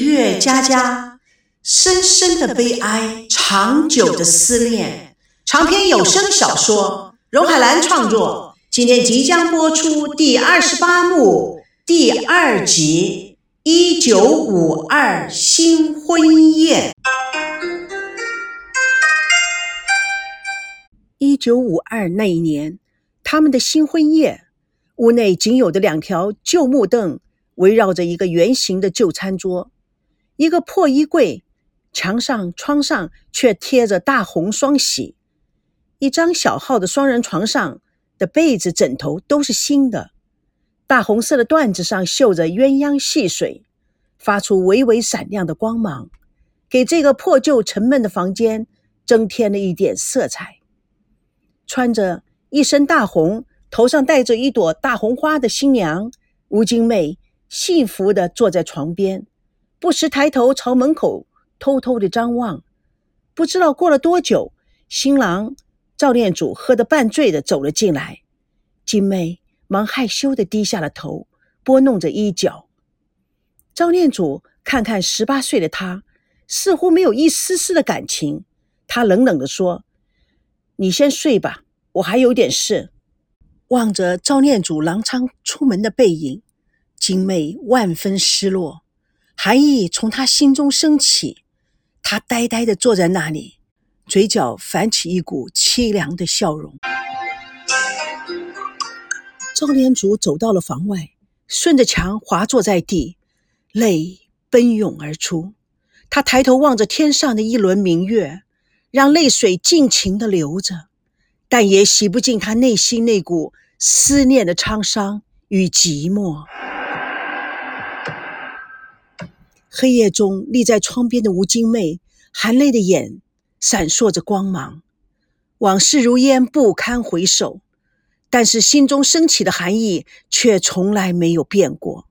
月佳佳，深深的悲哀，长久的思念。长篇有声小说，荣海兰创作。今天即将播出第二十八幕第二集《一九五二新婚宴》。一九五二那一年，他们的新婚宴，屋内仅有的两条旧木凳。围绕着一个圆形的旧餐桌，一个破衣柜，墙上、窗上却贴着大红双喜。一张小号的双人床上的被子、枕头都是新的。大红色的缎子上绣着鸳鸯戏水，发出微微闪亮的光芒，给这个破旧沉闷的房间增添了一点色彩。穿着一身大红、头上戴着一朵大红花的新娘吴金妹。幸福地坐在床边，不时抬头朝门口偷偷的张望。不知道过了多久，新郎赵念祖喝得半醉的走了进来。金妹忙害羞的低下了头，拨弄着衣角。赵念祖看看十八岁的他，似乎没有一丝丝的感情。他冷冷的说：“你先睡吧，我还有点事。”望着赵念祖狼仓出门的背影。金妹万分失落，寒意从他心中升起，他呆呆地坐在那里，嘴角泛起一股凄凉的笑容。周连祖走到了房外，顺着墙滑坐在地，泪奔涌而出。他抬头望着天上的一轮明月，让泪水尽情地流着，但也洗不尽他内心那股思念的沧桑与寂寞。黑夜中，立在窗边的吴金妹，含泪的眼闪烁着光芒。往事如烟，不堪回首，但是心中升起的寒意却从来没有变过。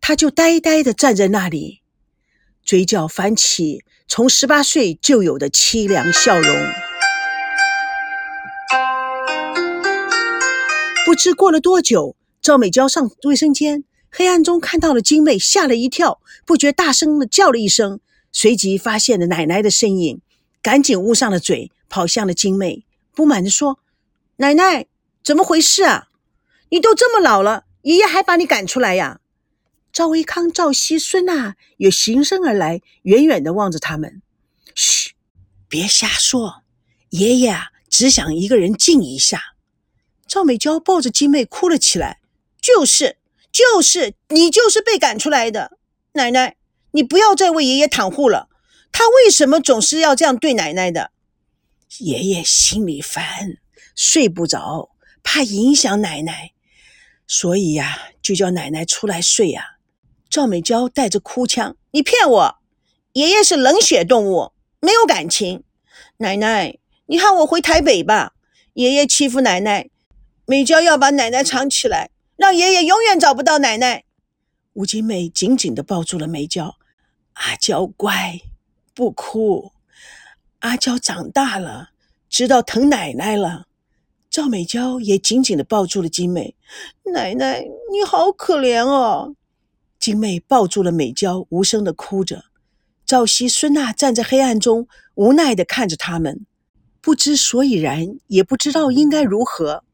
她就呆呆地站在那里，嘴角泛起从十八岁就有的凄凉笑容。不知过了多久，赵美娇上卫生间。黑暗中看到了金妹，吓了一跳，不觉大声的叫了一声，随即发现了奶奶的身影，赶紧捂上了嘴，跑向了金妹，不满地说：“奶奶，怎么回事啊？你都这么老了，爷爷还把你赶出来呀？”赵维康、赵熙、孙娜也循声而来，远远地望着他们：“嘘，别瞎说，爷爷啊，只想一个人静一下。”赵美娇抱着金妹哭了起来：“就是。”就是你，就是被赶出来的，奶奶，你不要再为爷爷袒护了。他为什么总是要这样对奶奶的？爷爷心里烦，睡不着，怕影响奶奶，所以呀，就叫奶奶出来睡呀。赵美娇带着哭腔：“你骗我，爷爷是冷血动物，没有感情。奶奶，你喊我回台北吧。爷爷欺负奶奶，美娇要把奶奶藏起来。”让爷爷永远找不到奶奶。吴金妹紧紧地抱住了美娇，阿娇乖，不哭。阿娇长大了，知道疼奶奶了。赵美娇也紧紧地抱住了金妹，奶奶你好可怜哦。金妹抱住了美娇，无声地哭着。赵熙、孙娜站在黑暗中，无奈地看着他们，不知所以然，也不知道应该如何。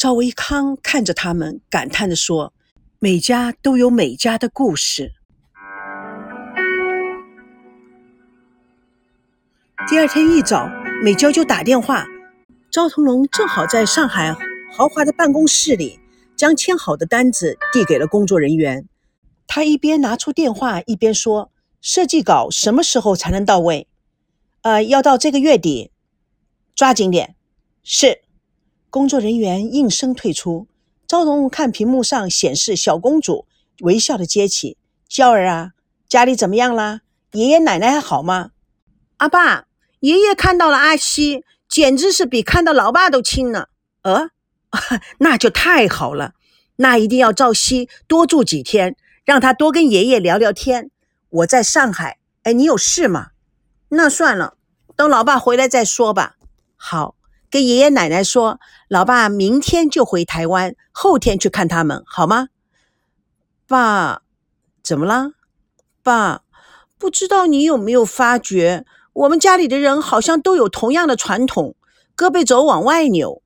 赵维康看着他们，感叹地说：“每家都有每家的故事。”第二天一早，美娇就打电话，赵腾龙正好在上海豪华的办公室里，将签好的单子递给了工作人员。他一边拿出电话，一边说：“设计稿什么时候才能到位？”“呃，要到这个月底，抓紧点。”“是。”工作人员应声退出。赵彤看屏幕上显示小公主，微笑的接起：“娇儿啊，家里怎么样啦？爷爷奶奶还好吗？”“阿爸，爷爷看到了阿西，简直是比看到老爸都亲呢。”“呃，那就太好了。那一定要赵西多住几天，让他多跟爷爷聊聊天。我在上海，哎，你有事吗？那算了，等老爸回来再说吧。好。”跟爷爷奶奶说，老爸明天就回台湾，后天去看他们，好吗？爸，怎么了？爸。不知道你有没有发觉，我们家里的人好像都有同样的传统，胳膊肘往外扭。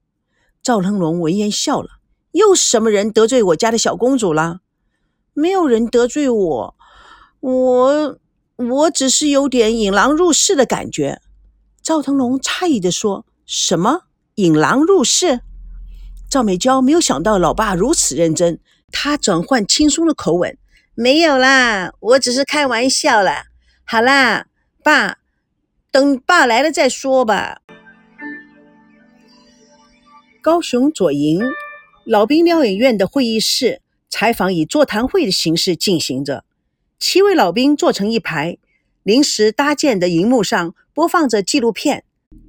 赵腾龙闻言笑了，又是什么人得罪我家的小公主了？没有人得罪我，我我只是有点引狼入室的感觉。赵腾龙诧异地说：“什么引狼入室？”赵美娇没有想到老爸如此认真，她转换轻松的口吻：“没有啦，我只是开玩笑啦。好啦，爸，等爸来了再说吧。”高雄左营老兵疗养院的会议室，采访以座谈会的形式进行着。七位老兵坐成一排，临时搭建的荧幕上播放着纪录片，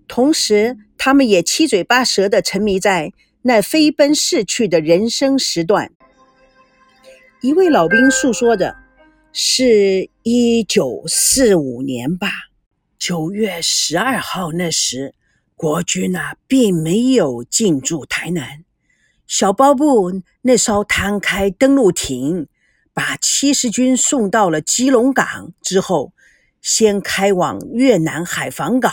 同时他们也七嘴八舌地沉迷在。那飞奔逝去的人生时段，一位老兵诉说着：“是一九四五年吧，九月十二号那时，国军啊并没有进驻台南。小包部那艘摊开登陆艇，把七十军送到了基隆港之后，先开往越南海防港，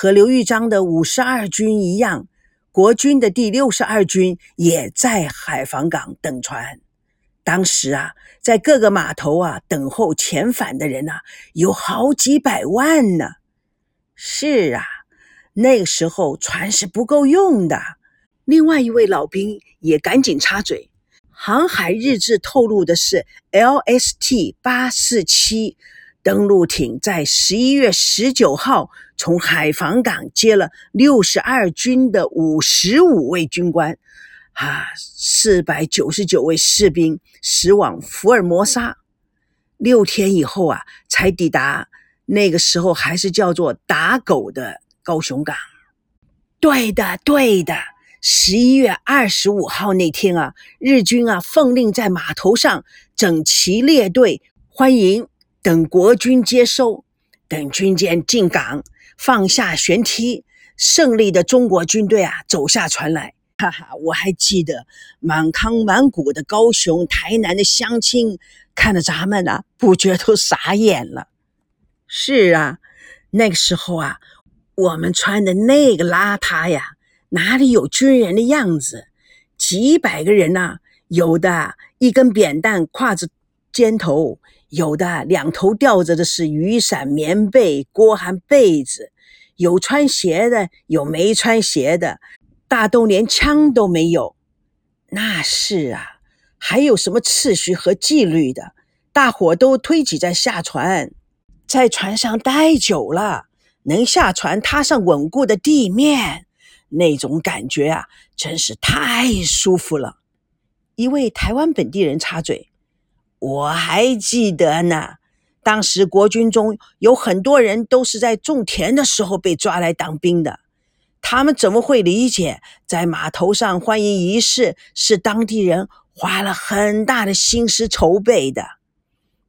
和刘玉章的五十二军一样。”国军的第六十二军也在海防港等船。当时啊，在各个码头啊等候遣返的人啊，有好几百万呢。是啊，那个时候船是不够用的。另外一位老兵也赶紧插嘴：“航海日志透露的是，LST 八四七。”登陆艇在十一月十九号从海防港接了六十二军的五十五位军官，啊，四百九十九位士兵驶往福尔摩沙，六天以后啊，才抵达那个时候还是叫做打狗的高雄港。对的，对的，十一月二十五号那天啊，日军啊奉令在码头上整齐列队欢迎。等国军接收，等军舰进港，放下舷梯，胜利的中国军队啊走下船来。哈哈，我还记得满康满谷的高雄、台南的乡亲看着咱们呢，不觉都傻眼了。是啊，那个时候啊，我们穿的那个邋遢呀，哪里有军人的样子？几百个人呐，有的一根扁担挎着肩头。有的两头吊着的是雨伞、棉被、锅和被子，有穿鞋的，有没穿鞋的，大都连枪都没有。那是啊，还有什么秩序和纪律的？大伙都推挤在下船，在船上待久了，能下船踏上稳固的地面，那种感觉啊，真是太舒服了。一位台湾本地人插嘴。我还记得呢，当时国军中有很多人都是在种田的时候被抓来当兵的，他们怎么会理解在码头上欢迎仪式是当地人花了很大的心思筹备的？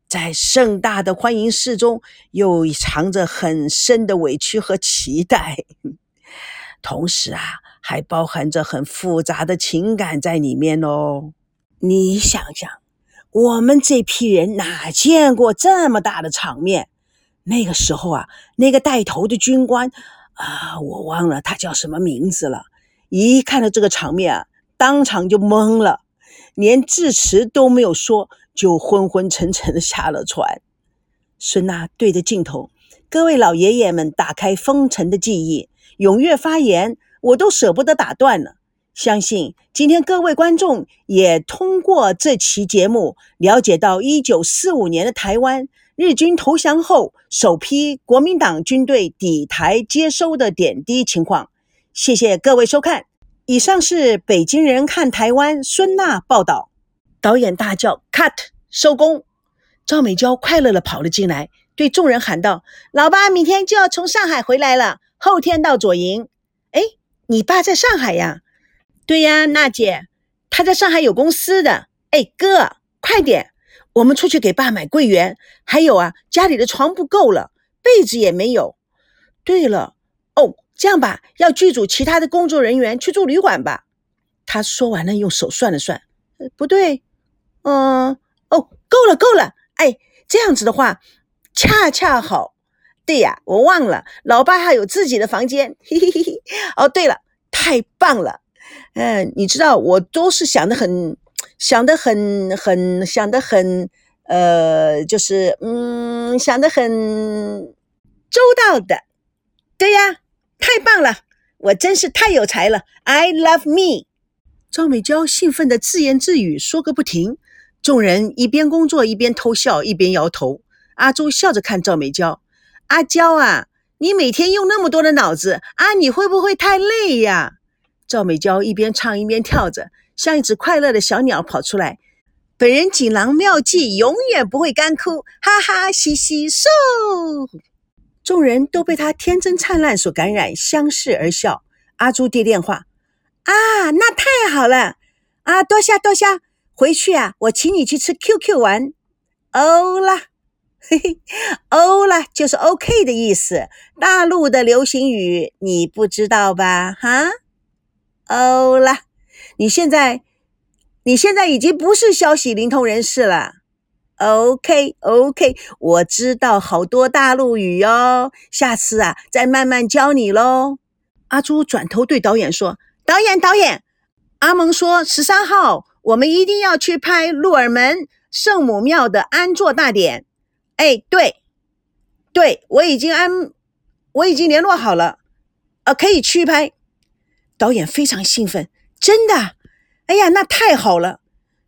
在盛大的欢迎式中，又藏着很深的委屈和期待，同时啊，还包含着很复杂的情感在里面哦。你想想。我们这批人哪见过这么大的场面？那个时候啊，那个带头的军官啊，我忘了他叫什么名字了。一看到这个场面啊，当场就懵了，连致辞都没有说，就昏昏沉沉的下了船。孙娜对着镜头：“各位老爷爷们，打开封尘的记忆，踊跃发言，我都舍不得打断了。”相信今天各位观众也通过这期节目了解到一九四五年的台湾日军投降后首批国民党军队抵台接收的点滴情况。谢谢各位收看，以上是北京人看台湾孙娜报道。导演大叫 “cut”，收工。赵美娇快乐地跑了进来，对众人喊道：“老爸明天就要从上海回来了，后天到左营。哎，你爸在上海呀？”对呀，娜姐，他在上海有公司的。哎，哥，快点，我们出去给爸买桂圆。还有啊，家里的床不够了，被子也没有。对了，哦，这样吧，要剧组其他的工作人员去住旅馆吧。他说完了，用手算了算，不对，嗯，哦，够了，够了。哎，这样子的话，恰恰好。对呀，我忘了，老爸还有自己的房间。嘿嘿嘿嘿。哦，对了，太棒了。嗯，你知道，我都是想的很，想的很很想的很，呃，就是嗯，想的很周到的。对呀，太棒了，我真是太有才了。I love me。赵美娇兴奋的自言自语说个不停，众人一边工作一边偷笑，一边摇头。阿朱笑着看赵美娇。阿娇啊，你每天用那么多的脑子啊，你会不会太累呀？赵美娇一边唱一边跳着，像一只快乐的小鸟跑出来。本人锦囊妙计，永远不会干枯，哈哈嘻嘻嗖！众人都被她天真灿烂所感染，相视而笑。阿朱接电话，啊，那太好了啊，多谢多谢，回去啊，我请你去吃 QQ 玩，欧啦。嘿嘿，欧啦就是 OK 的意思，大陆的流行语你不知道吧？哈，哦啦，你现在你现在已经不是消息灵通人士了。OK OK，我知道好多大陆语哦，下次啊再慢慢教你喽。阿朱转头对导演说：“导演导演，阿蒙说十三号我们一定要去拍鹿耳门圣母庙的安座大典。”哎，对，对我已经安，我已经联络好了，呃，可以去拍。导演非常兴奋，真的，哎呀，那太好了。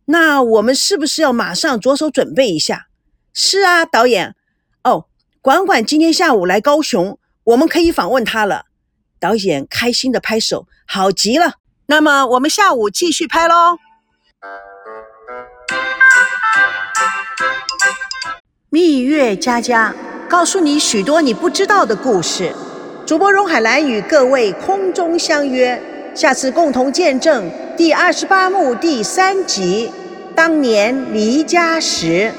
那我们是不是要马上着手准备一下？是啊，导演。哦，管管今天下午来高雄，我们可以访问他了。导演开心的拍手，好极了。那么我们下午继续拍喽。蜜月佳佳告诉你许多你不知道的故事。主播荣海兰与各位空中相约，下次共同见证第二十八幕第三集《当年离家时》。